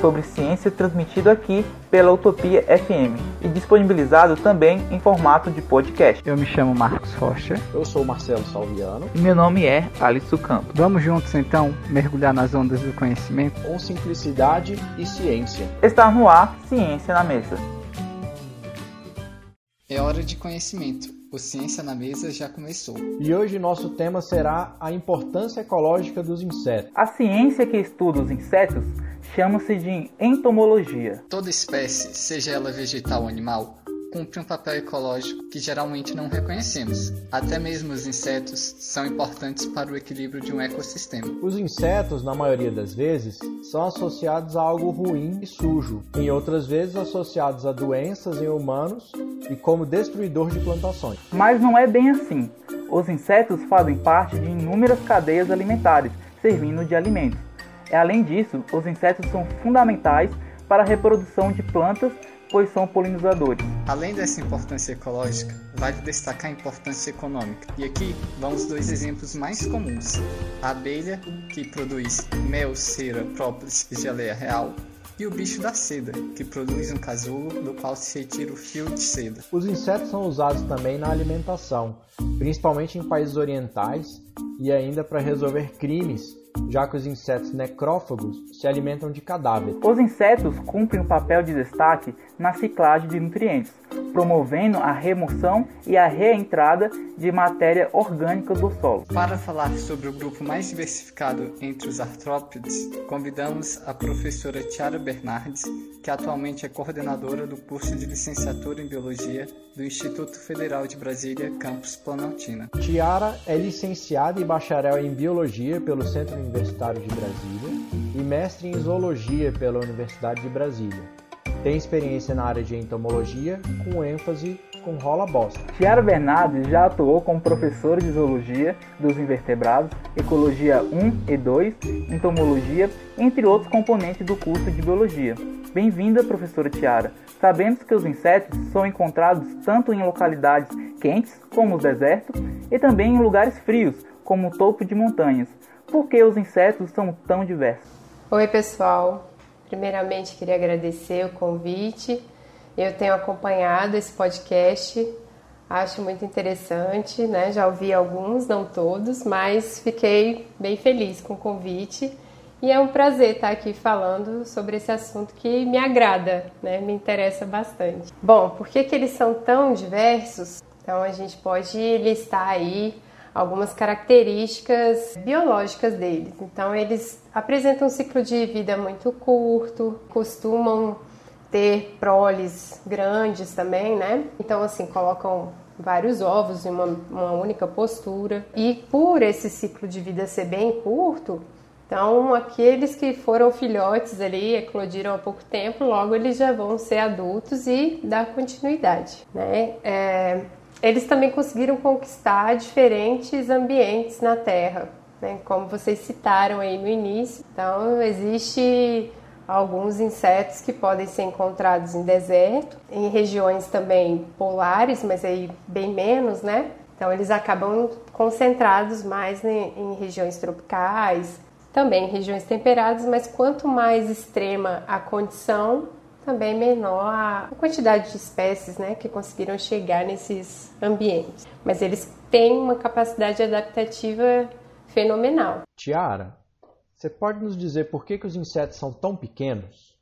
sobre ciência transmitido aqui pela Utopia FM e disponibilizado também em formato de podcast. Eu me chamo Marcos Rocha. Eu sou Marcelo Salviano. E meu nome é Alisson Campos. Vamos juntos então mergulhar nas ondas do conhecimento com simplicidade e ciência. Está no ar Ciência na Mesa. É hora de conhecimento. O Ciência na Mesa já começou. E hoje nosso tema será a importância ecológica dos insetos. A ciência que estuda os insetos chama-se de entomologia. Toda espécie, seja ela vegetal ou animal, cumpre um papel ecológico que geralmente não reconhecemos. Até mesmo os insetos são importantes para o equilíbrio de um ecossistema. Os insetos, na maioria das vezes, são associados a algo ruim e sujo, em outras vezes associados a doenças em humanos e como destruidor de plantações. Mas não é bem assim. Os insetos fazem parte de inúmeras cadeias alimentares, servindo de alimentos. E, além disso, os insetos são fundamentais para a reprodução de plantas pois são polinizadores. Além dessa importância ecológica, vale destacar a importância econômica. E aqui vamos dois exemplos mais comuns: a abelha, que produz mel, cera, própolis e geleia real, e o bicho da seda, que produz um casulo do qual se retira o fio de seda. Os insetos são usados também na alimentação, principalmente em países orientais e ainda para resolver crimes já que os insetos necrófagos se alimentam de cadáveres. Os insetos cumprem um papel de destaque na ciclagem de nutrientes, promovendo a remoção e a reentrada de matéria orgânica do solo. Para falar sobre o grupo mais diversificado entre os artrópodes, convidamos a professora Tiara Bernardes, que atualmente é coordenadora do curso de licenciatura em Biologia do Instituto Federal de Brasília, campus Planaltina. Tiara é licenciada e bacharel em Biologia pelo Centro Universitário de Brasília e mestre em Zoologia pela Universidade de Brasília. Tem experiência na área de entomologia, com ênfase com rola bosta. Tiara Bernardes já atuou como professora de zoologia dos invertebrados, ecologia 1 e 2, entomologia, entre outros componentes do curso de biologia. Bem-vinda, professora Tiara. Sabemos que os insetos são encontrados tanto em localidades quentes, como os desertos, e também em lugares frios, como o topo de montanhas. Por que os insetos são tão diversos? Oi, pessoal. Primeiramente, queria agradecer o convite. Eu tenho acompanhado esse podcast, acho muito interessante, né? Já ouvi alguns, não todos, mas fiquei bem feliz com o convite. E é um prazer estar aqui falando sobre esse assunto que me agrada, né? me interessa bastante. Bom, por que, que eles são tão diversos? Então a gente pode listar aí algumas características biológicas deles. Então, eles apresentam um ciclo de vida muito curto, costumam ter proles grandes também, né? Então, assim, colocam vários ovos em uma, uma única postura. E por esse ciclo de vida ser bem curto, então, aqueles que foram filhotes ali, eclodiram há pouco tempo, logo eles já vão ser adultos e dar continuidade, né? É, eles também conseguiram conquistar diferentes ambientes na Terra, né? como vocês citaram aí no início. Então, existe alguns insetos que podem ser encontrados em deserto, em regiões também polares, mas aí bem menos, né? Então, eles acabam concentrados mais em, em regiões tropicais, também em regiões temperadas, mas quanto mais extrema a condição, também menor a quantidade de espécies né, que conseguiram chegar nesses ambientes. Mas eles têm uma capacidade adaptativa fenomenal. Tiara, você pode nos dizer por que, que os insetos são tão pequenos?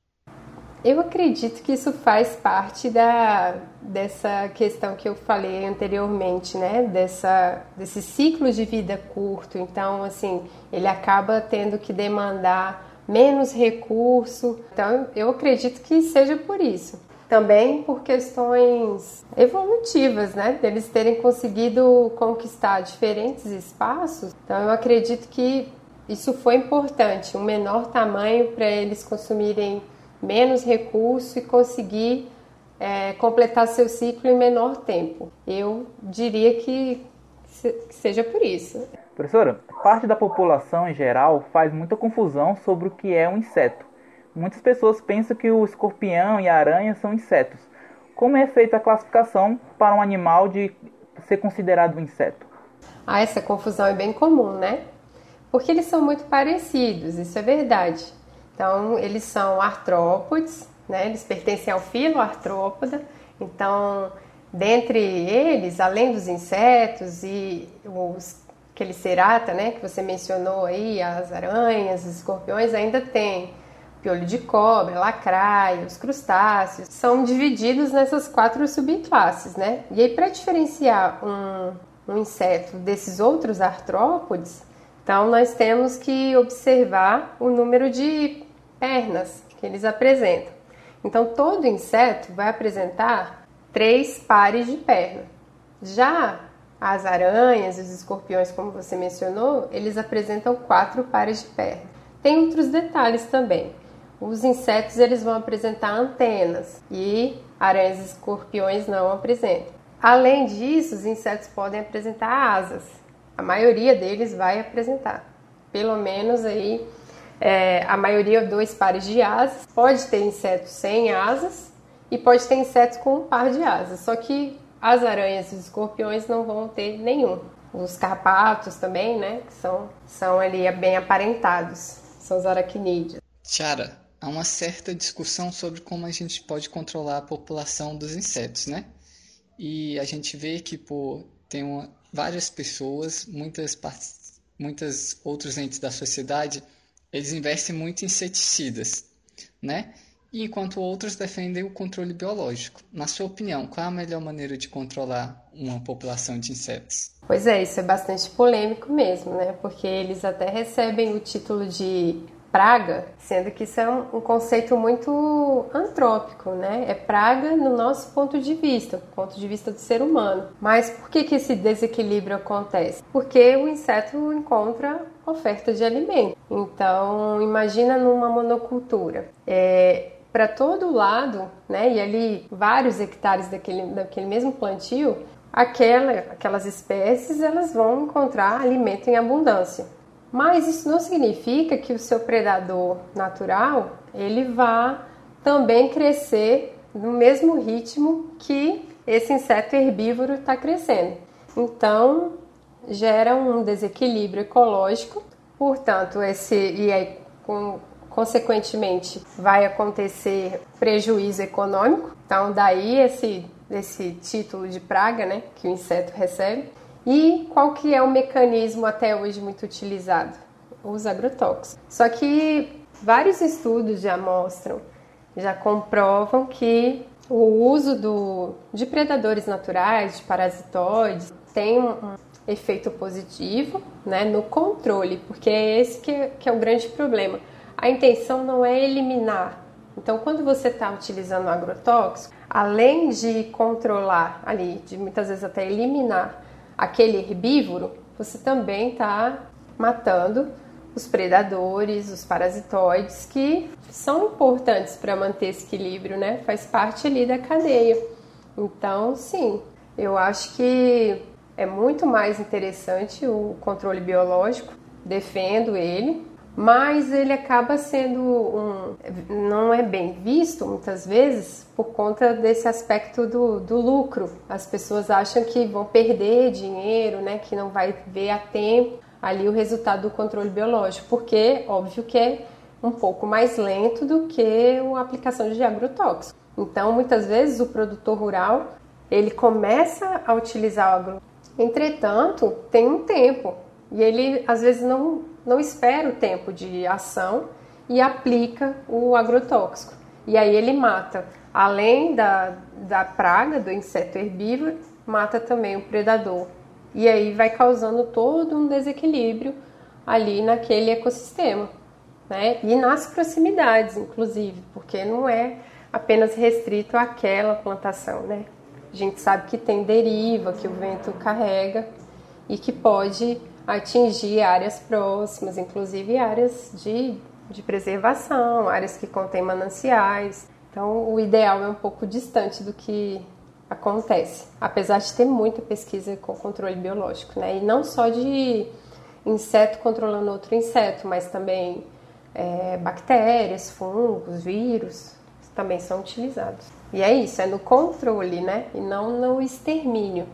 Eu acredito que isso faz parte da, dessa questão que eu falei anteriormente, né? Dessa, desse ciclo de vida curto. Então, assim, ele acaba tendo que demandar menos recurso. Então, eu acredito que seja por isso. Também por questões evolutivas, né? Deles terem conseguido conquistar diferentes espaços. Então, eu acredito que isso foi importante, um menor tamanho para eles consumirem menos recurso e conseguir é, completar seu ciclo em menor tempo. Eu diria que, que seja por isso. Professora, parte da população em geral faz muita confusão sobre o que é um inseto. Muitas pessoas pensam que o escorpião e a aranha são insetos. Como é feita a classificação para um animal de ser considerado um inseto? Ah, essa confusão é bem comum, né? Porque eles são muito parecidos, isso é verdade. Então, eles são artrópodes, né? Eles pertencem ao filo artrópoda. Então, dentre eles, além dos insetos e os aquele cerata, né, que você mencionou aí, as aranhas, os escorpiões, ainda tem piolho de cobra, lacraia, os crustáceos, são divididos nessas quatro subclasses, né? E aí, para diferenciar um, um inseto desses outros artrópodes, então nós temos que observar o número de pernas que eles apresentam. Então, todo inseto vai apresentar três pares de perna. Já as aranhas e os escorpiões, como você mencionou, eles apresentam quatro pares de perna. Tem outros detalhes também. Os insetos eles vão apresentar antenas e aranhas e escorpiões não apresentam. Além disso, os insetos podem apresentar asas. A maioria deles vai apresentar. Pelo menos aí é, a maioria dois pares de asas. Pode ter insetos sem asas e pode ter insetos com um par de asas. Só que as aranhas e os escorpiões não vão ter nenhum. Os carpatos também, né? Que são, são ali bem aparentados. São os aracnídeos. Tiara, há uma certa discussão sobre como a gente pode controlar a população dos insetos, né? E a gente vê que por tem uma, várias pessoas, muitas muitas outros entes da sociedade, eles investem muito em inseticidas, né? Enquanto outros defendem o controle biológico. Na sua opinião, qual é a melhor maneira de controlar uma população de insetos? Pois é, isso é bastante polêmico mesmo, né? Porque eles até recebem o título de praga, sendo que isso é um, conceito muito antrópico, né? É praga no nosso ponto de vista, ponto de vista do ser humano. Mas por que, que esse desequilíbrio acontece? Porque o inseto encontra oferta de alimento. Então, imagina numa monocultura. É, para todo lado, né, e ali vários hectares daquele, daquele mesmo plantio, aquela, aquelas espécies elas vão encontrar alimento em abundância. Mas isso não significa que o seu predador natural ele vá também crescer no mesmo ritmo que esse inseto herbívoro está crescendo. Então gera um desequilíbrio ecológico, portanto esse e aí com consequentemente vai acontecer prejuízo econômico. Então daí esse esse título de praga, né, que o inseto recebe. E qual que é o mecanismo até hoje muito utilizado? Os agrotóxicos. Só que vários estudos já mostram, já comprovam que o uso do, de predadores naturais, de parasitoides, tem um efeito positivo né, no controle, porque é esse que é, que é o grande problema a intenção não é eliminar. Então, quando você está utilizando agrotóxico, além de controlar ali, de muitas vezes até eliminar aquele herbívoro, você também está matando os predadores, os parasitoides que são importantes para manter esse equilíbrio, né? Faz parte ali da cadeia. Então, sim, eu acho que é muito mais interessante o controle biológico, defendo ele, mas ele acaba sendo um. não é bem visto muitas vezes por conta desse aspecto do, do lucro. As pessoas acham que vão perder dinheiro, né, que não vai ver a tempo ali o resultado do controle biológico, porque óbvio que é um pouco mais lento do que a aplicação de agrotóxico. Então, muitas vezes o produtor rural ele começa a utilizar o agrotóxico, entretanto, tem um tempo e ele às vezes não não espera o tempo de ação e aplica o agrotóxico. E aí ele mata, além da, da praga, do inseto herbívoro, mata também o predador. E aí vai causando todo um desequilíbrio ali naquele ecossistema. Né? E nas proximidades, inclusive, porque não é apenas restrito àquela plantação. Né? A gente sabe que tem deriva que o vento carrega e que pode atingir áreas próximas, inclusive áreas de, de preservação, áreas que contêm mananciais. Então, o ideal é um pouco distante do que acontece, apesar de ter muita pesquisa com controle biológico, né? E não só de inseto controlando outro inseto, mas também é, bactérias, fungos, vírus também são utilizados. E é isso, é no controle, né? E não no extermínio.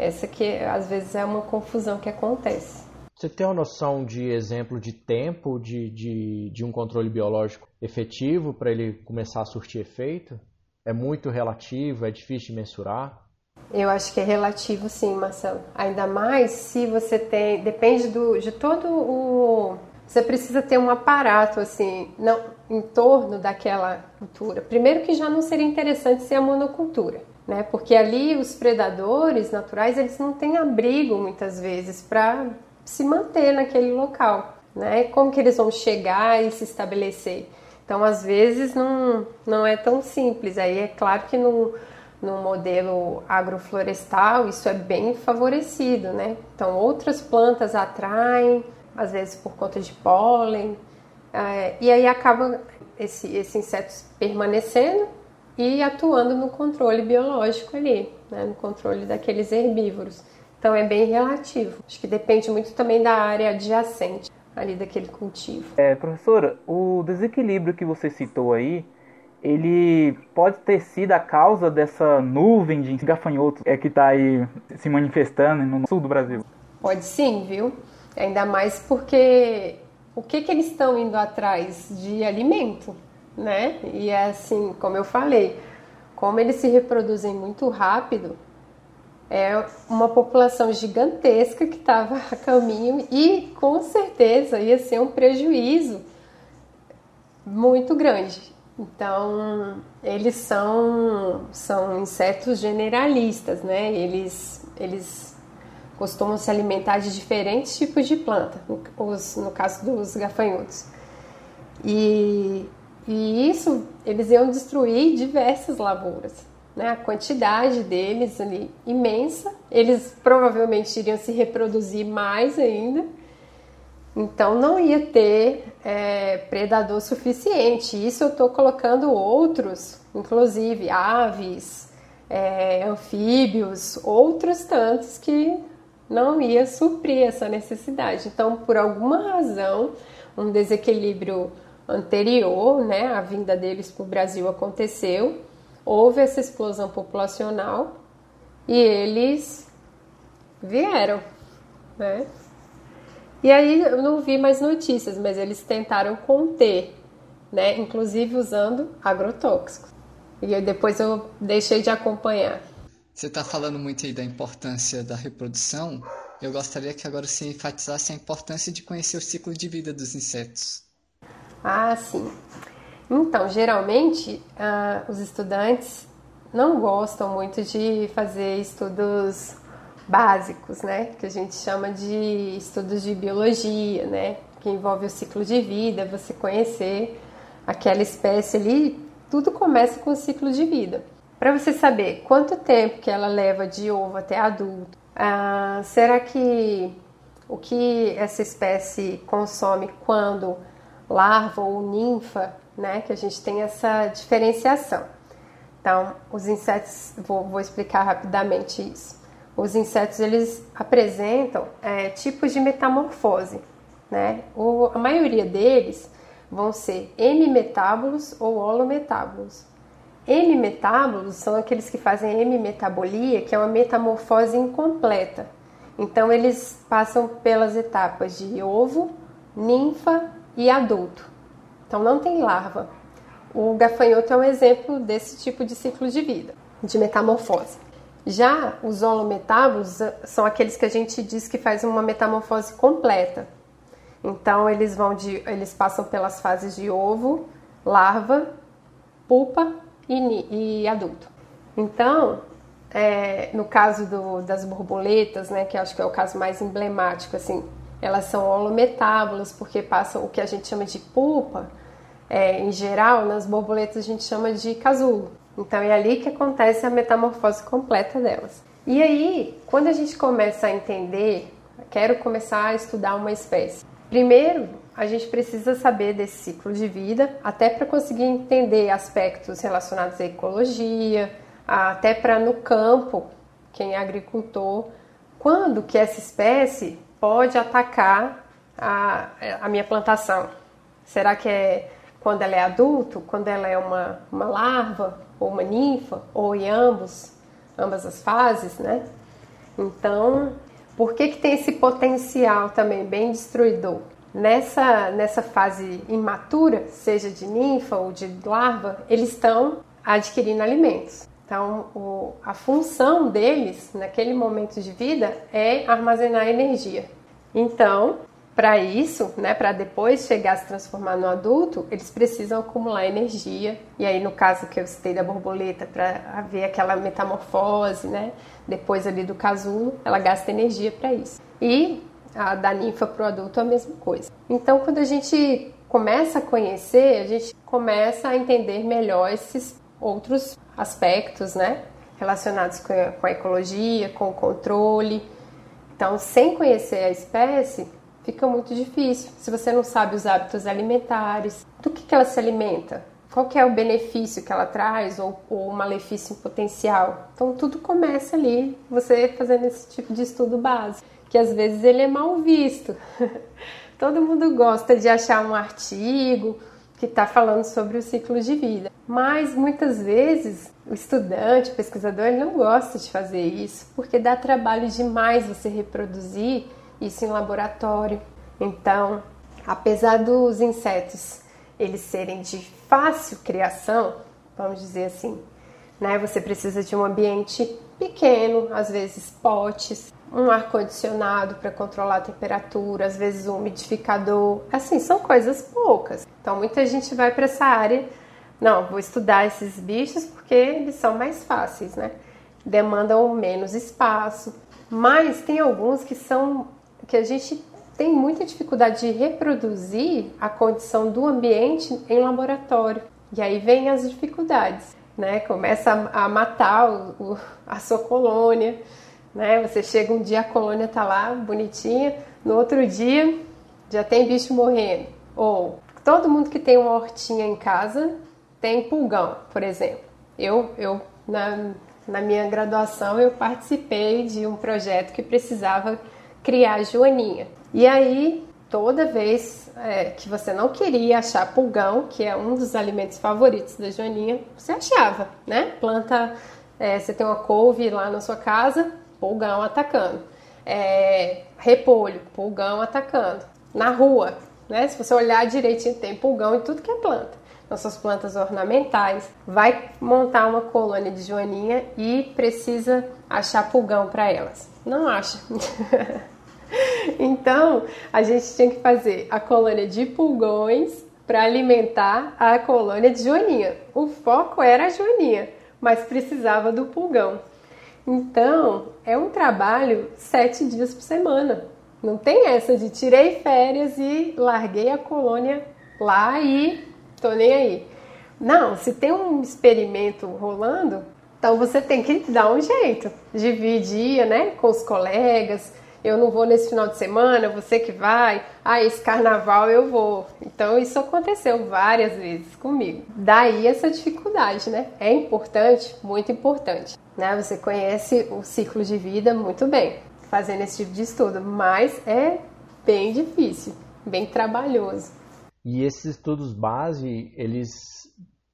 Essa que às vezes é uma confusão que acontece. Você tem uma noção de exemplo de tempo de, de, de um controle biológico efetivo para ele começar a surtir efeito? É muito relativo, é difícil de mensurar? Eu acho que é relativo sim, Marcelo. Ainda mais se você tem. Depende do, de todo o. Você precisa ter um aparato assim, não, em torno daquela cultura. Primeiro que já não seria interessante ser a monocultura né? Porque ali os predadores naturais eles não têm abrigo muitas vezes para se manter naquele local, né? Como que eles vão chegar e se estabelecer? Então, às vezes não, não é tão simples. Aí é claro que no, no modelo agroflorestal isso é bem favorecido, né? Então, outras plantas atraem, às vezes por conta de pólen, é, e aí acaba esse, esse inseto permanecendo e atuando no controle biológico ali, né, no controle daqueles herbívoros. Então é bem relativo. Acho que depende muito também da área adjacente ali daquele cultivo. É, professora, o desequilíbrio que você citou aí, ele pode ter sido a causa dessa nuvem de gafanhotos é, que está aí se manifestando no sul do Brasil? Pode sim, viu? Ainda mais porque o que, que eles estão indo atrás de alimento? Né? E é assim, como eu falei, como eles se reproduzem muito rápido, é uma população gigantesca que estava a caminho e com certeza ia ser um prejuízo muito grande. Então, eles são, são insetos generalistas, né? Eles, eles costumam se alimentar de diferentes tipos de planta, os, no caso dos gafanhotos. E e isso, eles iam destruir diversas lavouras. Né? A quantidade deles ali imensa. Eles provavelmente iriam se reproduzir mais ainda. Então não ia ter é, predador suficiente. Isso eu estou colocando outros, inclusive aves, é, anfíbios, outros tantos que não ia suprir essa necessidade. Então, por alguma razão, um desequilíbrio anterior, né, a vinda deles para o Brasil aconteceu, houve essa explosão populacional e eles vieram, né? E aí eu não vi mais notícias, mas eles tentaram conter, né, inclusive usando agrotóxicos. E depois eu deixei de acompanhar. Você está falando muito aí da importância da reprodução. Eu gostaria que agora você enfatizasse a importância de conhecer o ciclo de vida dos insetos. Ah, sim. Então, geralmente, ah, os estudantes não gostam muito de fazer estudos básicos, né? Que a gente chama de estudos de biologia, né? Que envolve o ciclo de vida, você conhecer aquela espécie ali. Tudo começa com o ciclo de vida. Para você saber quanto tempo que ela leva de ovo até adulto, ah, será que o que essa espécie consome quando larva ou ninfa, né? Que a gente tem essa diferenciação. Então, os insetos, vou, vou explicar rapidamente isso. Os insetos eles apresentam é, tipos de metamorfose, né? O, a maioria deles vão ser hemimetábolos ou holometábolos. Hemimetábolos são aqueles que fazem hemimetabolia, que é uma metamorfose incompleta. Então, eles passam pelas etapas de ovo, ninfa e adulto. Então não tem larva. O gafanhoto é um exemplo desse tipo de ciclo de vida, de metamorfose. Já os holometábolos eh, são aqueles que a gente diz que faz uma metamorfose completa. Então eles vão de, eles passam pelas fases de ovo, larva, pupa e, e adulto. Então, é, no caso do, das borboletas, né, que acho que é o caso mais emblemático, assim, elas são holometábolas porque passam o que a gente chama de pulpa. É, em geral, nas borboletas a gente chama de casulo. Então é ali que acontece a metamorfose completa delas. E aí, quando a gente começa a entender, quero começar a estudar uma espécie. Primeiro, a gente precisa saber desse ciclo de vida, até para conseguir entender aspectos relacionados à ecologia, até para no campo, quem é agricultor, quando que essa espécie pode atacar a, a minha plantação? Será que é quando ela é adulto, quando ela é uma, uma larva ou uma ninfa, ou em ambos, ambas as fases, né? Então, por que, que tem esse potencial também bem destruidor? Nessa, nessa fase imatura, seja de ninfa ou de larva, eles estão adquirindo alimentos. Então, o, a função deles naquele momento de vida é armazenar energia. Então, para isso, né, para depois chegar a se transformar no adulto, eles precisam acumular energia. E aí, no caso que eu citei da borboleta, para haver aquela metamorfose, né, depois ali do casulo, ela gasta energia para isso. E a da ninfa para o adulto é a mesma coisa. Então, quando a gente começa a conhecer, a gente começa a entender melhor esses outros aspectos, né, relacionados com a, com a ecologia, com o controle. Então, sem conhecer a espécie, fica muito difícil. Se você não sabe os hábitos alimentares, do que, que ela se alimenta, qual que é o benefício que ela traz ou, ou o malefício potencial. Então tudo começa ali, você fazendo esse tipo de estudo básico, que às vezes ele é mal visto. Todo mundo gosta de achar um artigo que está falando sobre o ciclo de vida, mas muitas vezes o estudante, o pesquisador, ele não gosta de fazer isso porque dá trabalho demais você reproduzir isso em laboratório. Então, apesar dos insetos eles serem de fácil criação, vamos dizer assim, né? Você precisa de um ambiente pequeno, às vezes potes, um ar condicionado para controlar a temperatura, às vezes um umidificador. Assim, são coisas poucas. Então, muita gente vai para essa área, não, vou estudar esses bichos porque eles são mais fáceis, né? Demandam menos espaço. Mas tem alguns que são que a gente tem muita dificuldade de reproduzir a condição do ambiente em laboratório. E aí vem as dificuldades, né? Começa a, matar o, o, a sua colônia, né? Você chega um dia a colônia tá lá bonitinha, no outro dia já tem bicho morrendo. Ou todo mundo que tem uma hortinha em casa tem pulgão, por exemplo. Eu, eu na, na minha graduação eu participei de um projeto que precisava criar joaninha. E aí, toda vez é, que você não queria achar pulgão, que é um dos alimentos favoritos da joaninha, você achava, né? Planta, é, você tem uma couve lá na sua casa, pulgão atacando. É, repolho, pulgão atacando. Na rua, né? Se você olhar direitinho, tem pulgão em tudo que é planta. Nossas plantas ornamentais, vai montar uma colônia de joaninha e precisa achar pulgão para elas. Não acha. então, a gente tinha que fazer a colônia de pulgões para alimentar a colônia de joaninha. O foco era a joaninha, mas precisava do pulgão. Então, é um trabalho sete dias por semana. Não tem essa de tirei férias e larguei a colônia lá e tô nem aí. Não, se tem um experimento rolando, então você tem que dar um jeito, dividir, né, com os colegas. Eu não vou nesse final de semana, você que vai. Ah, esse carnaval eu vou. Então isso aconteceu várias vezes comigo. Daí essa dificuldade, né? É importante, muito importante. Né? Você conhece o ciclo de vida muito bem, fazendo esse tipo de estudo, mas é bem difícil, bem trabalhoso. E esses estudos base, eles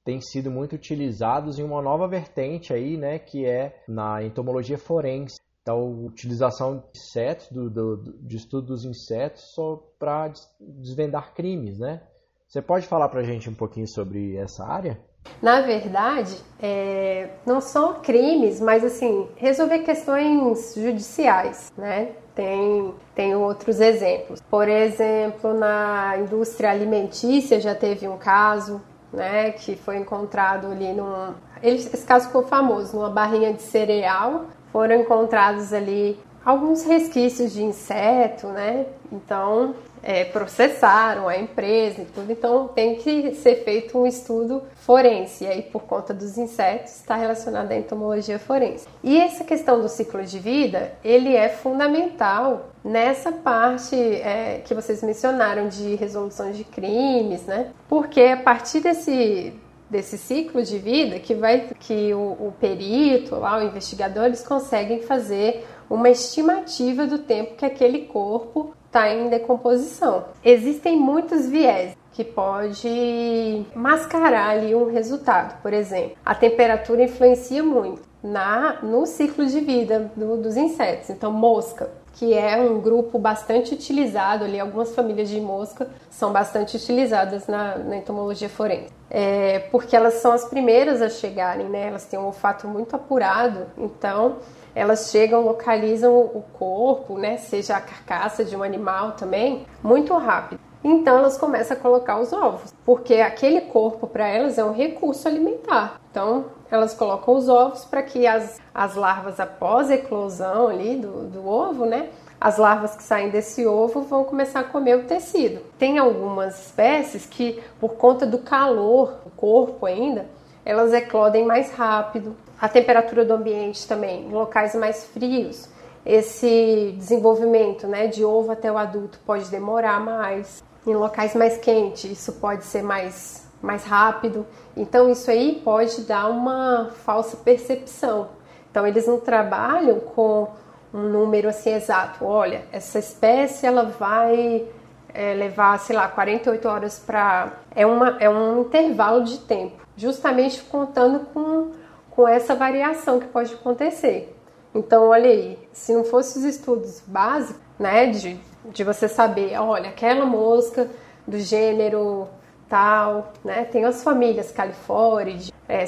têm sido muito utilizados em uma nova vertente aí, né, que é na entomologia forense. Então, utilização de insetos, do, do, de estudo dos insetos só para desvendar crimes, né? Você pode falar para a gente um pouquinho sobre essa área? Na verdade, é, não são crimes, mas assim, resolver questões judiciais, né? Tem, tem outros exemplos. Por exemplo, na indústria alimentícia já teve um caso né, que foi encontrado ali num. Esse caso ficou famoso, numa barrinha de cereal, foram encontrados ali alguns resquícios de inseto, né? Então é, processaram a empresa e tudo, então tem que ser feito um estudo forense, e aí por conta dos insetos está relacionado à entomologia forense. E essa questão do ciclo de vida, ele é fundamental nessa parte é, que vocês mencionaram de resolução de crimes, né? Porque a partir desse desse ciclo de vida que vai que o, o perito lá o investigador eles conseguem fazer uma estimativa do tempo que aquele corpo está em decomposição. Existem muitos viés que pode mascarar ali um resultado. Por exemplo, a temperatura influencia muito na no ciclo de vida do, dos insetos. Então, mosca, que é um grupo bastante utilizado ali, algumas famílias de mosca são bastante utilizadas na, na entomologia forense. É, porque elas são as primeiras a chegarem, né? Elas têm um olfato muito apurado, então elas chegam, localizam o corpo, né? Seja a carcaça de um animal também, muito rápido. Então elas começam a colocar os ovos, porque aquele corpo para elas é um recurso alimentar. Então elas colocam os ovos para que as, as larvas após a eclosão ali do, do ovo, né? As larvas que saem desse ovo vão começar a comer o tecido. Tem algumas espécies que, por conta do calor do corpo ainda, elas eclodem mais rápido. A temperatura do ambiente também, em locais mais frios, esse desenvolvimento né, de ovo até o adulto pode demorar mais. Em locais mais quentes, isso pode ser mais, mais rápido. Então, isso aí pode dar uma falsa percepção. Então, eles não trabalham com um número assim exato. Olha, essa espécie ela vai é, levar, sei lá, 48 horas para. É, uma, é um intervalo de tempo, justamente contando com, com essa variação que pode acontecer. Então, olha aí, se não fosse os estudos básicos, né, de, de você saber, olha, aquela mosca do gênero tal, né, tem as famílias Califórnia, é,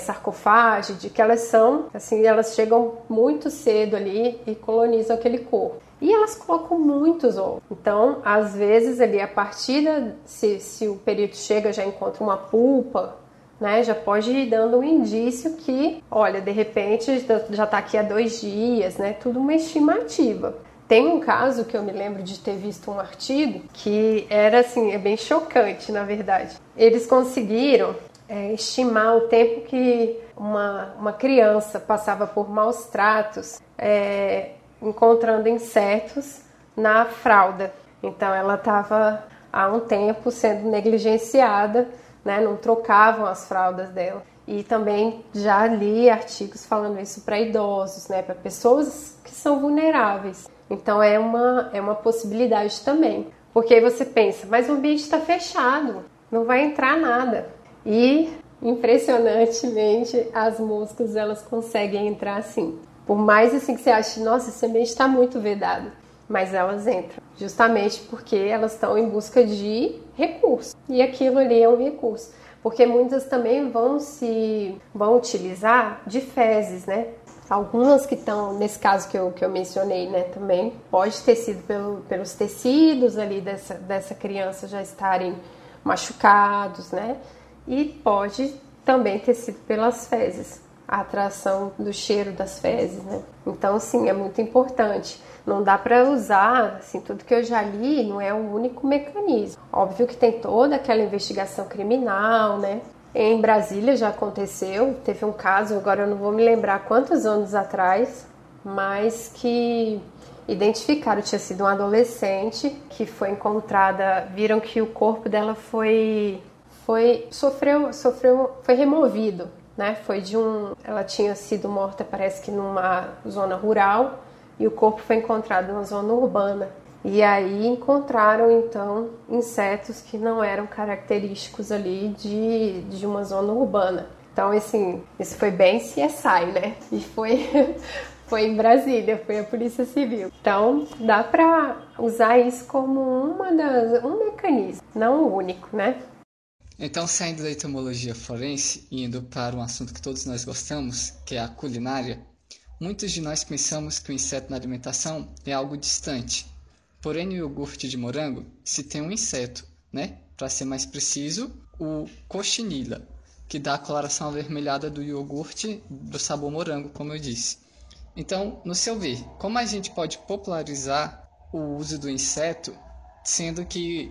de que elas são, assim, elas chegam muito cedo ali e colonizam aquele corpo. E elas colocam muitos ovos. Então, às vezes, ali a partir da, se, se o período chega, já encontra uma pulpa, né, já pode ir dando um indício que, olha, de repente já está aqui há dois dias, né, tudo uma estimativa. Tem um caso que eu me lembro de ter visto um artigo que era assim, é bem chocante, na verdade. Eles conseguiram é, estimar o tempo que uma, uma criança passava por maus tratos é, encontrando insetos na fralda. Então ela estava há um tempo sendo negligenciada né? Não trocavam as fraldas dela. E também já li artigos falando isso para idosos, né? Para pessoas que são vulneráveis. Então é uma, é uma possibilidade também. Porque aí você pensa, mas o ambiente está fechado, não vai entrar nada. E impressionantemente as moscas elas conseguem entrar assim. Por mais assim que você ache, nossa, esse ambiente está muito vedado mas elas entram, justamente porque elas estão em busca de recurso. E aquilo ali é um recurso, porque muitas também vão se vão utilizar de fezes, né? Algumas que estão, nesse caso que eu, que eu mencionei, né, também pode ter sido pelo, pelos tecidos ali dessa, dessa criança já estarem machucados, né? E pode também ter sido pelas fezes, a atração do cheiro das fezes, né? Então, sim, é muito importante. Não dá para usar, assim, tudo que eu já li não é o único mecanismo. Óbvio que tem toda aquela investigação criminal, né? Em Brasília já aconteceu, teve um caso, agora eu não vou me lembrar quantos anos atrás, mas que identificaram tinha sido um adolescente que foi encontrada, viram que o corpo dela foi foi sofreu sofreu foi removido, né? Foi de um, ela tinha sido morta parece que numa zona rural e o corpo foi encontrado numa zona urbana. E aí encontraram então insetos que não eram característicos ali de, de uma zona urbana. Então, assim, isso foi bem CSI, né? E foi, foi em Brasília, foi a Polícia Civil. Então, dá para usar isso como uma das, um mecanismo, não o único, né? Então, saindo da etimologia forense e indo para um assunto que todos nós gostamos, que é a culinária, Muitos de nós pensamos que o inseto na alimentação é algo distante. Porém, no iogurte de morango se tem um inseto, né? Para ser mais preciso, o cochinilla, que dá a coloração avermelhada do iogurte do sabor morango, como eu disse. Então, no seu ver, como a gente pode popularizar o uso do inseto, sendo que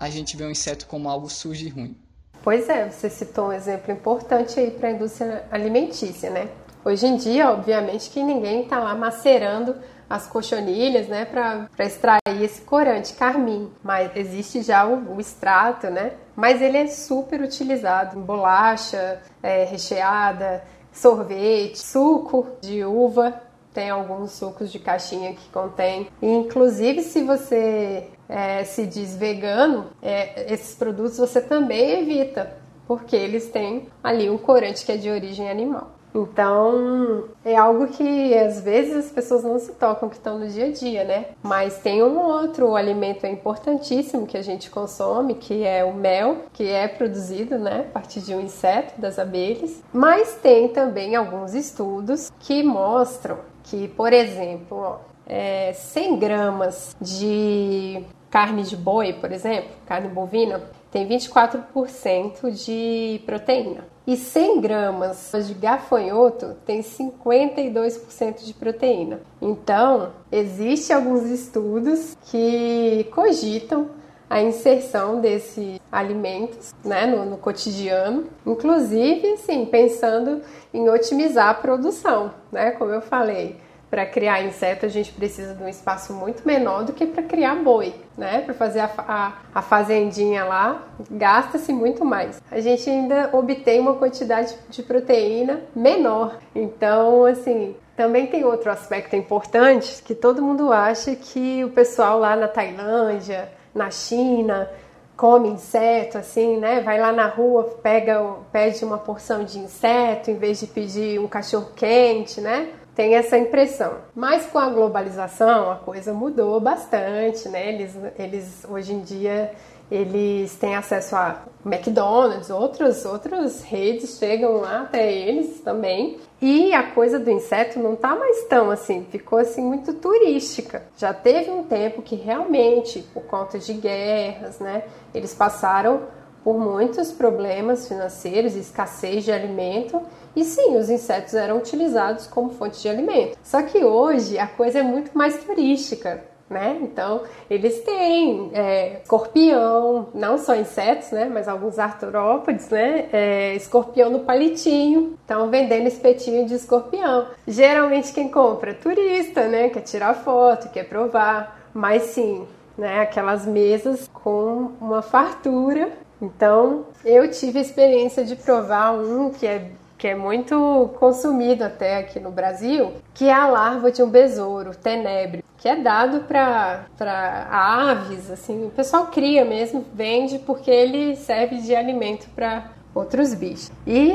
a gente vê o inseto como algo sujo e ruim? Pois é, você citou um exemplo importante aí para a indústria alimentícia, né? Hoje em dia, obviamente, que ninguém está lá macerando as cochonilhas, né, para extrair esse corante carmim. Mas existe já o, o, extrato, né? Mas ele é super utilizado em bolacha é, recheada, sorvete, suco de uva. tem alguns sucos de caixinha que contém. Inclusive, se você é, se diz vegano, é, esses produtos você também evita, porque eles têm ali um corante que é de origem animal. Então, é algo que às vezes as pessoas não se tocam que estão no dia a dia, né? Mas tem um outro alimento importantíssimo que a gente consome, que é o mel, que é produzido, né, a partir de um inseto das abelhas. Mas tem também alguns estudos que mostram que, por exemplo, ó, é, 100 gramas de carne de boi, por exemplo, carne bovina, tem 24% de proteína. E 100 gramas de gafanhoto tem 52% de proteína. Então, existem alguns estudos que cogitam a inserção desses alimentos né, no, no cotidiano, inclusive, sim, pensando em otimizar a produção, né, como eu falei para criar inseto a gente precisa de um espaço muito menor do que para criar boi, né? Para fazer a, a, a, fazendinha lá, gasta-se muito mais. A gente ainda obtém uma quantidade de proteína menor. Então, assim, também tem outro aspecto importante que todo mundo acha que o pessoal lá na Tailândia, na China, come inseto, assim, né? Vai lá na rua, pega, pede uma porção de inseto em vez de pedir um cachorro quente, né? Tem essa impressão. Mas com a globalização a coisa mudou bastante, né? Eles, eles hoje em dia eles têm acesso a McDonald's, outras outras redes chegam lá até eles também. E a coisa do inseto não tá mais tão assim, ficou assim muito turística. Já teve um tempo que realmente, por conta de guerras, né, eles passaram por muitos problemas financeiros, escassez de alimento, e sim, os insetos eram utilizados como fonte de alimento. Só que hoje a coisa é muito mais turística. Né? Então, eles têm é, escorpião, não só insetos, né? Mas alguns artrópodes, né? É, escorpião no palitinho, estão vendendo espetinho de escorpião. Geralmente quem compra é turista, né? Quer tirar foto, quer provar, mas sim, né? Aquelas mesas com uma fartura então, eu tive a experiência de provar um que é que é muito consumido até aqui no Brasil, que é a larva de um besouro, tenebro, que é dado para aves, assim, o pessoal cria mesmo, vende porque ele serve de alimento para outros bichos. E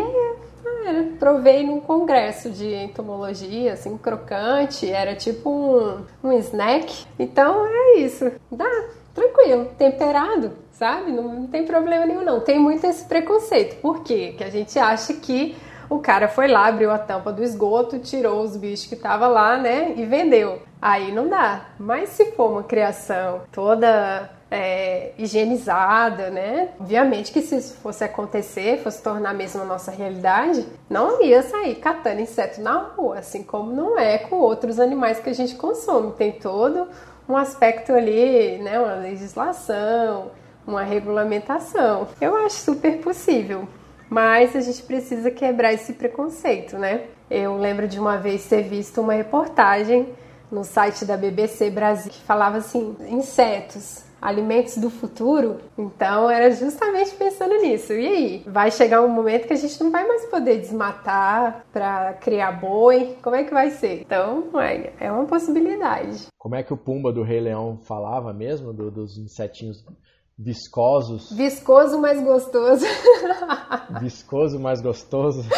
é, provei num congresso de entomologia, assim, crocante, era tipo um, um snack. Então é isso, dá tranquilo, temperado, sabe? Não, não, tem problema nenhum, não. Tem muito esse preconceito. Por quê? Que a gente acha que o cara foi lá, abriu a tampa do esgoto, tirou os bichos que tava lá, né? E vendeu. Aí não dá. Mas se for uma criação toda é, higienizada, né? Obviamente que se isso fosse acontecer, fosse tornar mesmo a nossa realidade, não ia sair catando inseto na rua, assim como não é com outros animais que a gente consome. Tem todo um aspecto ali, né? Uma legislação, uma regulamentação. Eu acho super possível, mas a gente precisa quebrar esse preconceito, né? Eu lembro de uma vez ter visto uma reportagem no site da BBC Brasil que falava assim: insetos, alimentos do futuro. Então era justamente pensando nisso. E aí, vai chegar um momento que a gente não vai mais poder desmatar para criar boi. Como é que vai ser? Então, é uma possibilidade. Como é que o Pumba do Rei Leão falava mesmo do, dos insetinhos viscosos. Viscoso mais gostoso. Viscoso mais gostoso.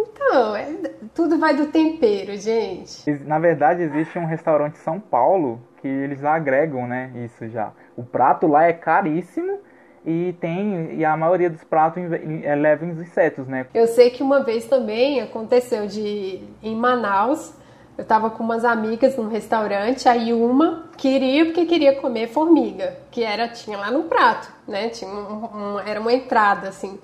Então, é, tudo vai do tempero, gente. Na verdade, existe um restaurante em São Paulo que eles agregam, né, isso já. O prato lá é caríssimo e tem e a maioria dos pratos é, leva insetos, né? Eu sei que uma vez também aconteceu de em Manaus eu tava com umas amigas num restaurante, aí uma queria porque queria comer formiga, que era tinha lá no prato, né? Tinha um, um, era uma entrada assim.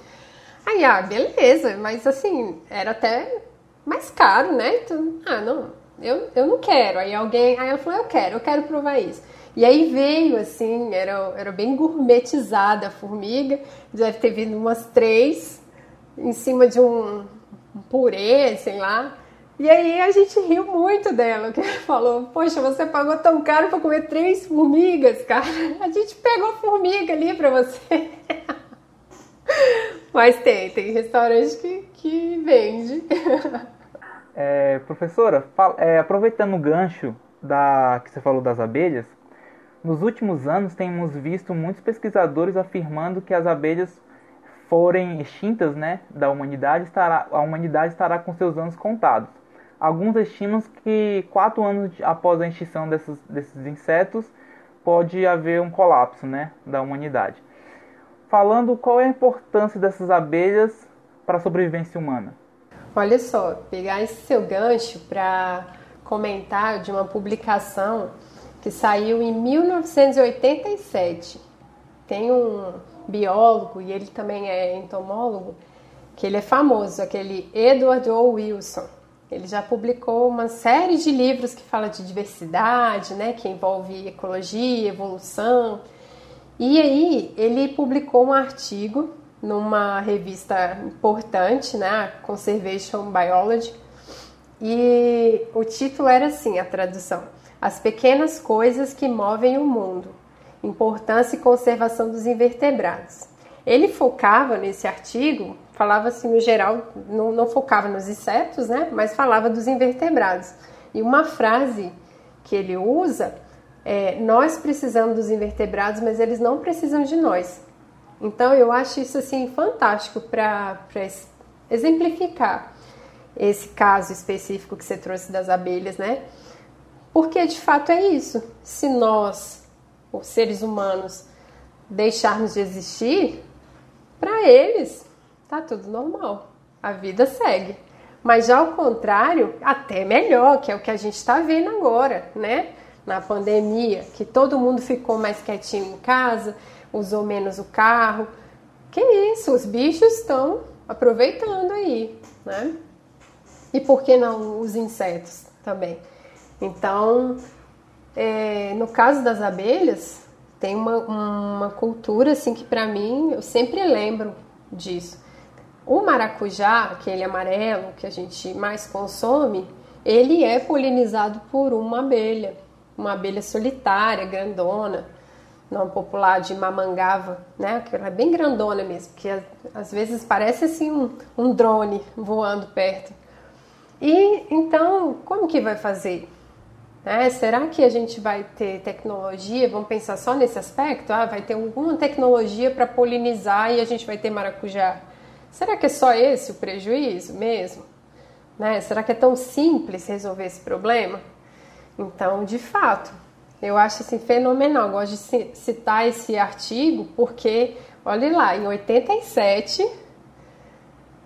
Aí, ah, beleza, mas assim, era até mais caro, né? Então, ah, não, eu, eu não quero. Aí alguém, aí ela falou, eu quero, eu quero provar isso. E aí veio assim, era, era bem gourmetizada a formiga, deve ter vindo umas três em cima de um, um purê, sei lá. E aí a gente riu muito dela, que falou, poxa, você pagou tão caro para comer três formigas, cara. A gente pegou formiga ali para você. Mas tem, tem restaurante que, que vende. É, professora, é, aproveitando o gancho da, que você falou das abelhas, nos últimos anos temos visto muitos pesquisadores afirmando que as abelhas forem extintas né, da humanidade, estará, a humanidade estará com seus anos contados. Alguns estimam que quatro anos após a extinção desses, desses insetos pode haver um colapso né, da humanidade. Falando qual é a importância dessas abelhas para a sobrevivência humana. Olha só, pegar esse seu gancho para comentar de uma publicação que saiu em 1987. Tem um biólogo e ele também é entomólogo, que ele é famoso, aquele Edward O. Wilson. Ele já publicou uma série de livros que fala de diversidade, né, que envolve ecologia, evolução. E aí ele publicou um artigo numa revista importante, né, Conservation Biology, e o título era assim, a tradução: As pequenas coisas que movem o mundo importância e conservação dos invertebrados. Ele focava nesse artigo, falava assim no geral, não, não focava nos insetos, né? Mas falava dos invertebrados. E uma frase que ele usa é: Nós precisamos dos invertebrados, mas eles não precisam de nós. Então eu acho isso assim fantástico para exemplificar esse caso específico que você trouxe das abelhas, né? Porque de fato é isso. Se nós os seres humanos deixarmos de existir, para eles tá tudo normal. A vida segue. Mas já ao contrário, até melhor, que é o que a gente está vendo agora, né? Na pandemia, que todo mundo ficou mais quietinho em casa, usou menos o carro. Que isso, os bichos estão aproveitando aí, né? E por que não os insetos também? Então, é, no caso das abelhas, tem uma, uma cultura assim que para mim eu sempre lembro disso. O maracujá, aquele amarelo que a gente mais consome, ele é polinizado por uma abelha, uma abelha solitária, grandona, não popular de mamangava, né? Aquela é bem grandona mesmo, que às vezes parece assim um, um drone voando perto. E então, como que vai fazer? Né? Será que a gente vai ter tecnologia? Vamos pensar só nesse aspecto? Ah, vai ter alguma tecnologia para polinizar e a gente vai ter maracujá? Será que é só esse o prejuízo mesmo? Né? Será que é tão simples resolver esse problema? Então, de fato, eu acho assim fenomenal. Gosto de citar esse artigo porque, olhe lá, em 87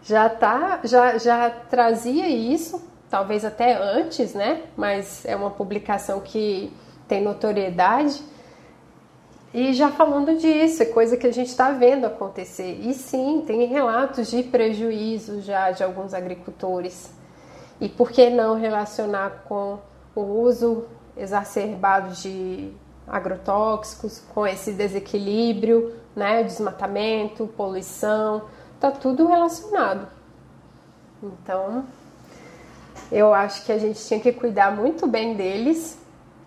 já tá, já, já trazia isso talvez até antes, né? Mas é uma publicação que tem notoriedade. E já falando disso, é coisa que a gente está vendo acontecer. E sim, tem relatos de prejuízo já de alguns agricultores. E por que não relacionar com o uso exacerbado de agrotóxicos, com esse desequilíbrio, né, desmatamento, poluição, tá tudo relacionado. Então, eu acho que a gente tinha que cuidar muito bem deles,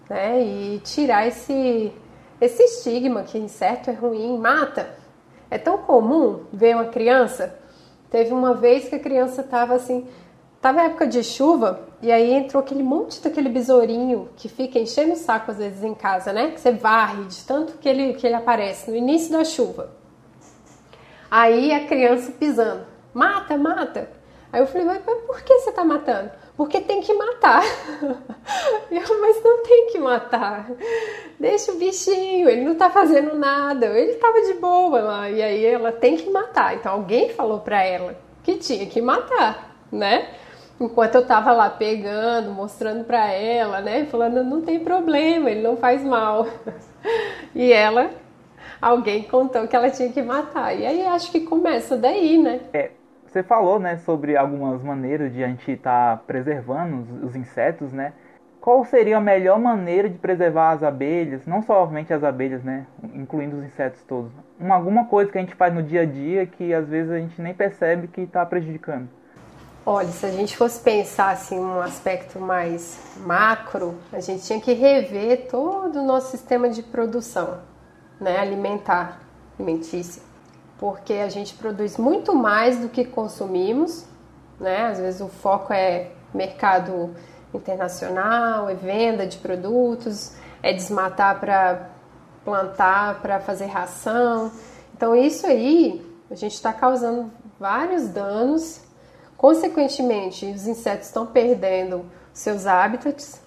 né? E tirar esse, esse estigma que inseto é ruim, mata. É tão comum ver uma criança. Teve uma vez que a criança estava assim, tava época de chuva e aí entrou aquele monte daquele besourinho que fica enchendo o saco às vezes em casa, né? Que você varre de tanto que ele, que ele aparece no início da chuva. Aí a criança pisando, mata, mata. Aí eu falei, mas por que você está matando? Porque tem que matar. Eu, mas não tem que matar. Deixa o bichinho, ele não tá fazendo nada, ele tava de boa lá. E aí ela tem que matar. Então alguém falou pra ela que tinha que matar, né? Enquanto eu tava lá pegando, mostrando pra ela, né? Falando, não tem problema, ele não faz mal. E ela, alguém contou que ela tinha que matar. E aí acho que começa daí, né? É, você falou, né, sobre algumas maneiras de a gente estar tá preservando os, os, insetos, né? Qual seria a melhor maneira de preservar as abelhas, não somente as abelhas, né, incluindo os insetos todos? Uma, alguma coisa que a gente faz no dia a dia que às vezes a gente nem percebe que está prejudicando. Olha, se a gente fosse pensar assim um aspecto mais macro, a gente tinha que rever todo o nosso sistema de produção, né, alimentar, alimentícia porque a gente produz muito mais do que consumimos, né? Às vezes o foco é mercado internacional, é venda de produtos, é desmatar para plantar, para fazer ração. Então isso aí a gente está causando vários danos. Consequentemente, os insetos estão perdendo seus hábitats,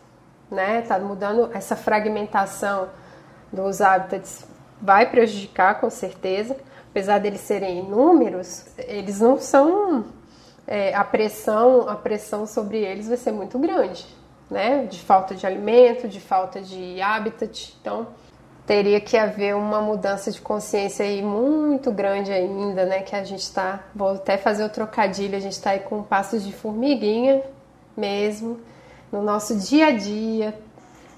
né? Tá mudando essa fragmentação dos hábitats vai prejudicar com certeza, apesar deles serem inúmeros, eles não são é, a pressão a pressão sobre eles vai ser muito grande, né? De falta de alimento, de falta de habitat, então teria que haver uma mudança de consciência aí muito grande ainda, né? Que a gente está, vou até fazer o trocadilho, a gente está aí com passos de formiguinha mesmo no nosso dia a dia,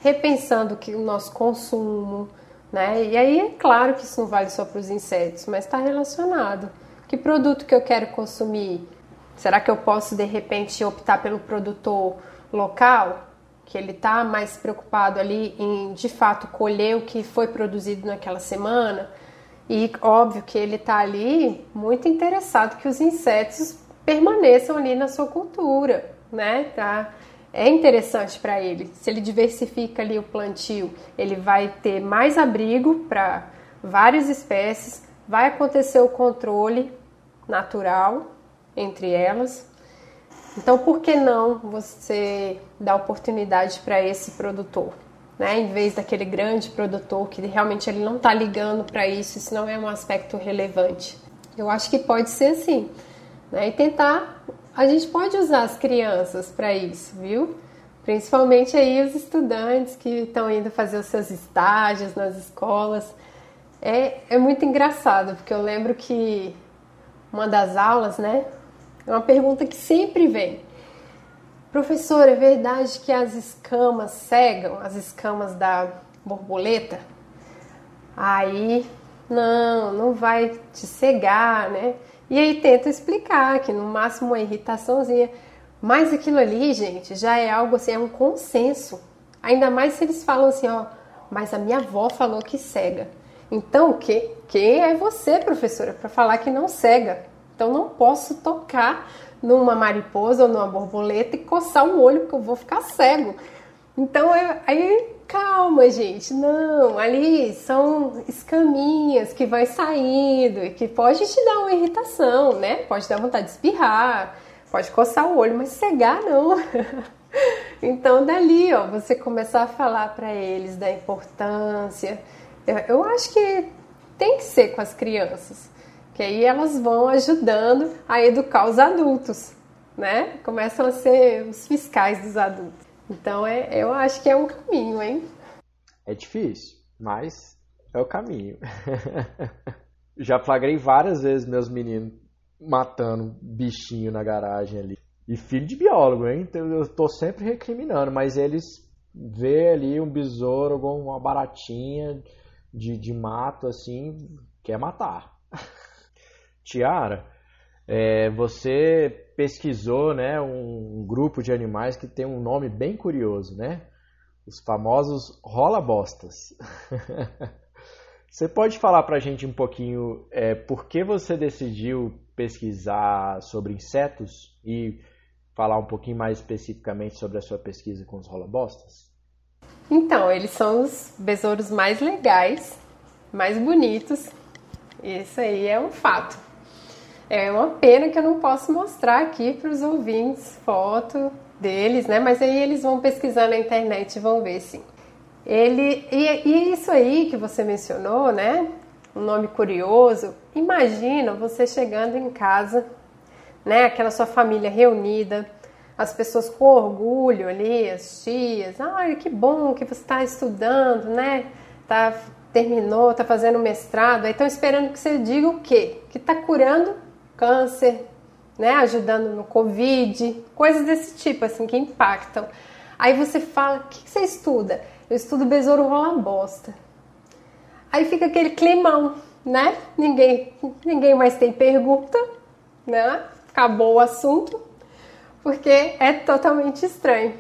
repensando que o nosso consumo, né? E aí é claro que isso não vale só para os insetos, mas está relacionado. Que produto que eu quero consumir? Será que eu posso de repente optar pelo produtor local? Que ele está mais preocupado ali em de fato colher o que foi produzido naquela semana? E óbvio que ele está ali muito interessado que os insetos permaneçam ali na sua cultura, né? Tá? É interessante para ele. Se ele diversifica ali o plantio, ele vai ter mais abrigo para várias espécies, vai acontecer o controle natural entre elas. Então, por que não você dar oportunidade para esse produtor, né? Em vez daquele grande produtor que realmente ele não está ligando para isso, isso não é um aspecto relevante. Eu acho que pode ser assim, né? E tentar a gente pode usar as crianças para isso, viu? Principalmente aí os estudantes que estão indo fazer os seus estágios nas escolas. É, é muito engraçado, porque eu lembro que uma das aulas, né? É uma pergunta que sempre vem. Professor, é verdade que as escamas cegam, as escamas da borboleta? Aí, não, não vai te cegar, né? E aí tenta explicar que no máximo uma irritaçãozinha. Mas aquilo ali, gente, já é algo assim, é um consenso. Ainda mais se eles falam assim, ó, mas a minha avó falou que cega. Então, que, quem é você, professora, para falar que não cega? Então, não posso tocar numa mariposa ou numa borboleta e coçar o olho, porque eu vou ficar cego. Então, eu, aí Calma, gente, não, ali são escaminhas que vai saindo e que pode te dar uma irritação, né? Pode dar vontade de espirrar, pode coçar o olho, mas cegar não. então, dali, ó, você começar a falar para eles da importância. Eu, acho que tem que ser com as crianças, que aí elas vão ajudando a educar os adultos, né? Começam a ser os fiscais dos adultos. Então é, eu acho que é um caminho, hein? É difícil, mas é o caminho. Já flagrei várias vezes meus meninos matando bichinho na garagem ali. E filho de biólogo, hein? Então eu tô sempre recriminando, mas eles vê ali um besouro, uma baratinha de, de mato assim, quer matar. Tiara, é, você pesquisou né, um grupo de animais que tem um nome bem curioso, né? Os famosos rola-bostas. você pode falar para a gente um pouquinho é, por que você decidiu pesquisar sobre insetos e falar um pouquinho mais especificamente sobre a sua pesquisa com os rola-bostas? Então, eles são os besouros mais legais, mais bonitos. Isso aí é um fato. É uma pena que eu não posso mostrar aqui para os ouvintes foto deles, né? Mas aí eles vão pesquisar na internet e vão ver sim. Ele e, e isso aí que você mencionou, né? Um nome curioso. Imagina você chegando em casa, né? Aquela sua família reunida, as pessoas com orgulho ali, as tias. Ai, que bom que você está estudando, né? Tá terminou, tá fazendo mestrado. Aí estão esperando que você diga o quê? Que está curando câncer, né, ajudando no Covid, coisas desse tipo, assim, que impactam. Aí você fala, o que você estuda? Eu estudo besouro rola bosta. Aí fica aquele climão, né? Ninguém, ninguém mais tem pergunta, né? Acabou o assunto, porque é totalmente estranho.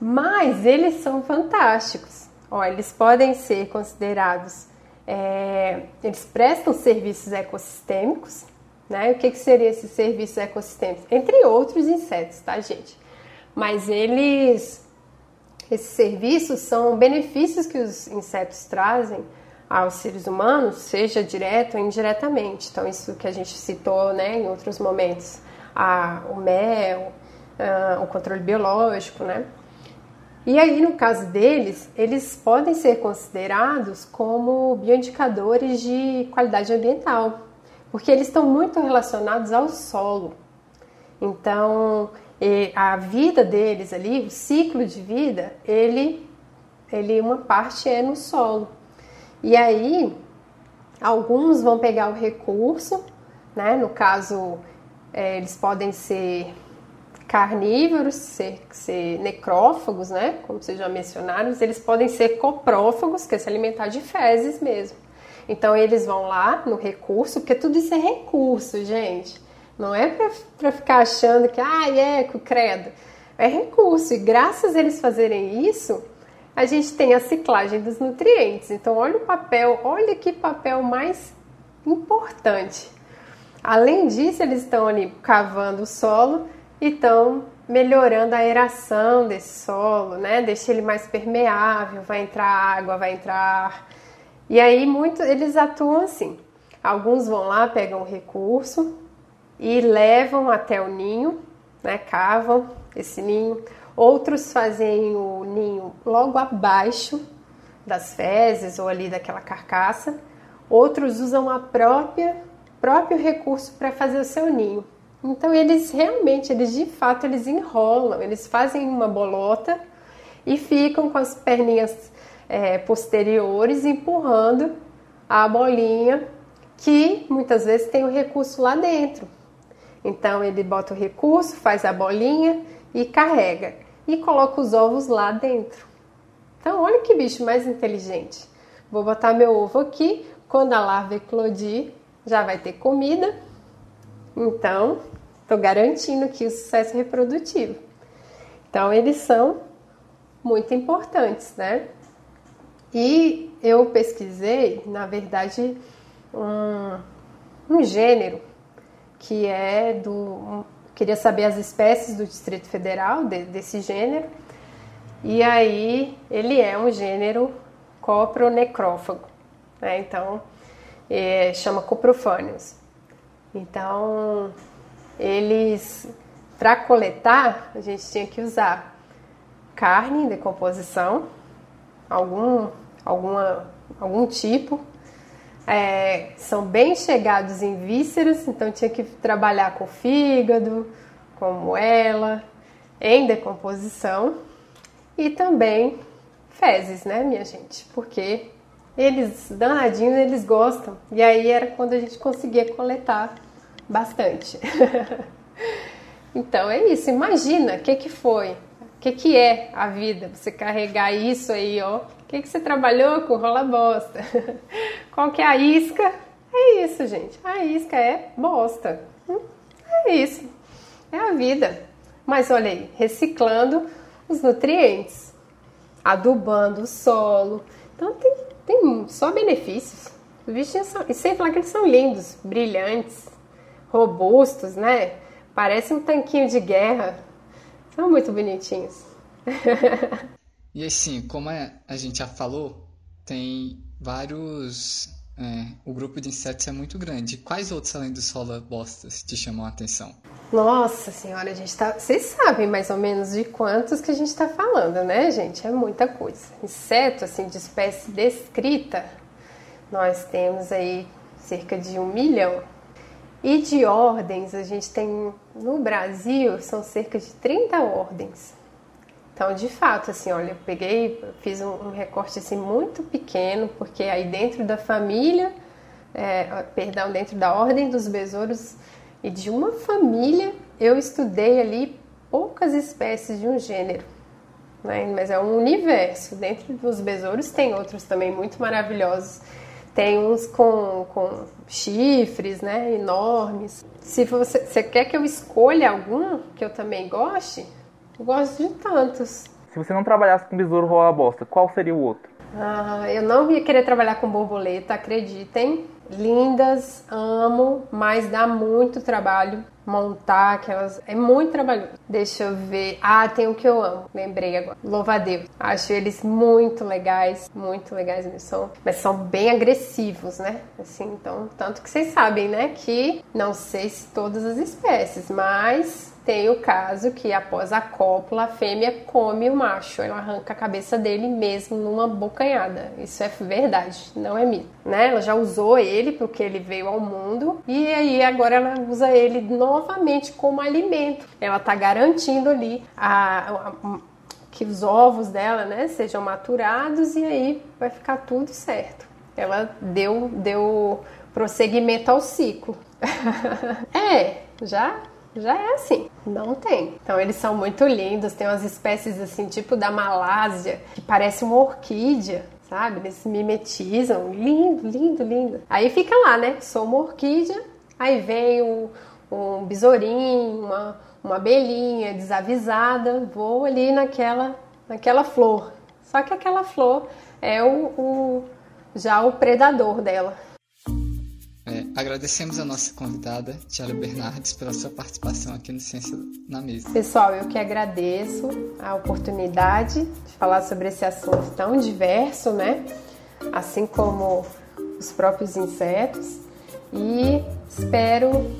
Mas eles são fantásticos. Ó, eles podem ser considerados, é, eles prestam serviços ecossistêmicos, né? O que, que seria esse serviço ecossistêmico? Entre outros insetos, tá, gente? mas eles, esses serviços são benefícios que os insetos trazem aos seres humanos, seja direto ou indiretamente. Então, isso que a gente citou né, em outros momentos, a, o mel, a, o controle biológico, né? E aí, no caso deles, eles podem ser considerados como bioindicadores de qualidade ambiental, porque eles estão muito relacionados ao solo. Então, a vida deles ali, o ciclo de vida, ele, ele uma parte é no solo. E aí, alguns vão pegar o recurso, né? No caso, é, eles podem ser carnívoros, ser, ser necrófagos, né? Como vocês já mencionaram, eles podem ser coprófagos, que é se alimentar de fezes mesmo. Então eles vão lá no recurso, porque tudo isso é recurso, gente. Não é para ficar achando que, ah, é, credo. É recurso. E graças a eles fazerem isso, a gente tem a ciclagem dos nutrientes. Então, olha o papel, olha que papel mais importante. Além disso, eles estão ali cavando o solo estão melhorando a aeração desse solo, né? Deixa ele mais permeável, vai entrar água, vai entrar ar. E aí muito eles atuam assim. Alguns vão lá, pegam o recurso e levam até o ninho, né? Cavam esse ninho. Outros fazem o ninho logo abaixo das fezes ou ali daquela carcaça. Outros usam a própria próprio recurso para fazer o seu ninho. Então eles realmente, eles de fato, eles enrolam, eles fazem uma bolota e ficam com as perninhas é, posteriores empurrando a bolinha que muitas vezes tem o recurso lá dentro. Então ele bota o recurso, faz a bolinha e carrega e coloca os ovos lá dentro. Então olha que bicho mais inteligente. Vou botar meu ovo aqui, quando a larva eclodir, já vai ter comida. Então, Estou garantindo que o sucesso reprodutivo. Então, eles são muito importantes, né? E eu pesquisei, na verdade, um, um gênero que é do. Um, queria saber as espécies do Distrito Federal de, desse gênero. E aí, ele é um gênero copronecrófago, né? Então, é, chama Coprofanius. Então, eles, para coletar, a gente tinha que usar carne em decomposição, algum, alguma, algum tipo. É, são bem chegados em vísceras, então tinha que trabalhar com fígado, com moela, em decomposição e também fezes, né, minha gente? Porque eles, danadinhos, eles gostam. E aí era quando a gente conseguia coletar bastante. então é isso, imagina o que, que foi, o que, que é a vida, você carregar isso aí, ó. Que, que você trabalhou com rola bosta? Qual que é a isca? É isso, gente. A isca é bosta. Hum, é isso. É a vida. Mas olha aí, reciclando os nutrientes, adubando o solo. Então tem, tem só benefícios. Os bichinhos são, e sem falar que eles são lindos, brilhantes, robustos, né? Parece um tanquinho de guerra. São muito bonitinhos. e assim, como a gente já falou, tem vários. É, o grupo de insetos é muito grande. Quais outros além dos rolabostas te chamam a atenção? Nossa senhora, a gente tá. Vocês sabem mais ou menos de quantos que a gente está falando, né, gente? É muita coisa. Inseto, assim, de espécie descrita, nós temos aí cerca de um milhão. E de ordens, a gente tem no Brasil são cerca de 30 ordens. Então, de fato, assim, olha, eu peguei, fiz um, um recorte assim muito pequeno, porque aí dentro da família, é, perdão, dentro da ordem dos besouros e de uma família, eu estudei ali poucas espécies de um gênero. Né? Mas é um universo. Dentro dos besouros tem outros também muito maravilhosos tem uns com, com chifres, né, enormes. Se você, você quer que eu escolha algum que eu também goste, eu gosto de tantos. Se você não trabalhasse com besouro rola bosta, qual seria o outro? Ah, eu não ia querer trabalhar com borboleta, acreditem. Lindas, amo, mas dá muito trabalho. montar aquelas. É muito trabalhoso. Deixa eu ver. Ah, tem o que eu amo. Lembrei agora. Louva a Deus. Acho eles muito legais. Muito legais mesmo. São, mas são bem agressivos, né? Assim, então. Tanto que vocês sabem, né? Que não sei se todas as espécies, mas tem o caso que após a cópula, a fêmea come o macho, ela arranca a cabeça dele mesmo numa bocanhada. Isso é verdade, não é mito. Né? Ela já usou ele porque ele veio ao mundo e aí agora ela usa ele novamente como alimento. Ela está garantindo ali a, a, que os ovos dela né, sejam maturados e aí vai ficar tudo certo. Ela deu, deu prosseguimento ao ciclo. é, já já é assim, não tem. Então eles são muito lindos, tem umas espécies assim, tipo da Malásia, que parece uma orquídea, sabe? Eles se mimetizam, lindo, lindo, lindo. Aí fica lá, né? Sou uma orquídea, aí vem um, um besourinho, uma, uma abelhinha desavisada, vou ali naquela, naquela flor. Só que aquela flor é o, o já o predador dela. Agradecemos a nossa convidada, Tiara Bernardes, pela sua participação aqui no Ciência na Mesa. Pessoal, eu que agradeço a oportunidade de falar sobre esse assunto tão diverso, né? Assim como os próprios insetos. E espero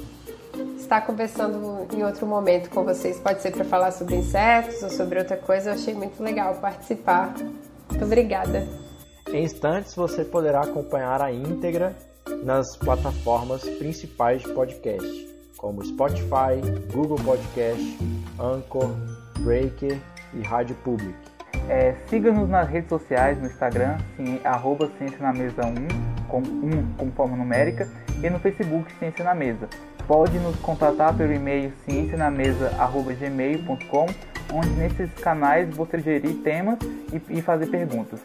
estar conversando em outro momento com vocês. Pode ser para falar sobre insetos ou sobre outra coisa. Eu achei muito legal participar. Muito obrigada. Em instantes você poderá acompanhar a íntegra nas plataformas principais de podcast, como Spotify, Google Podcast, Anchor, Breaker e Rádio Public. É, Siga-nos nas redes sociais, no Instagram, sim, arroba Ciência na Mesa 1, com 1 como forma numérica, e no Facebook Ciência na Mesa. Pode nos contatar pelo e-mail ciencianamesa.gmail.com, onde nesses canais você gerir temas e, e fazer perguntas.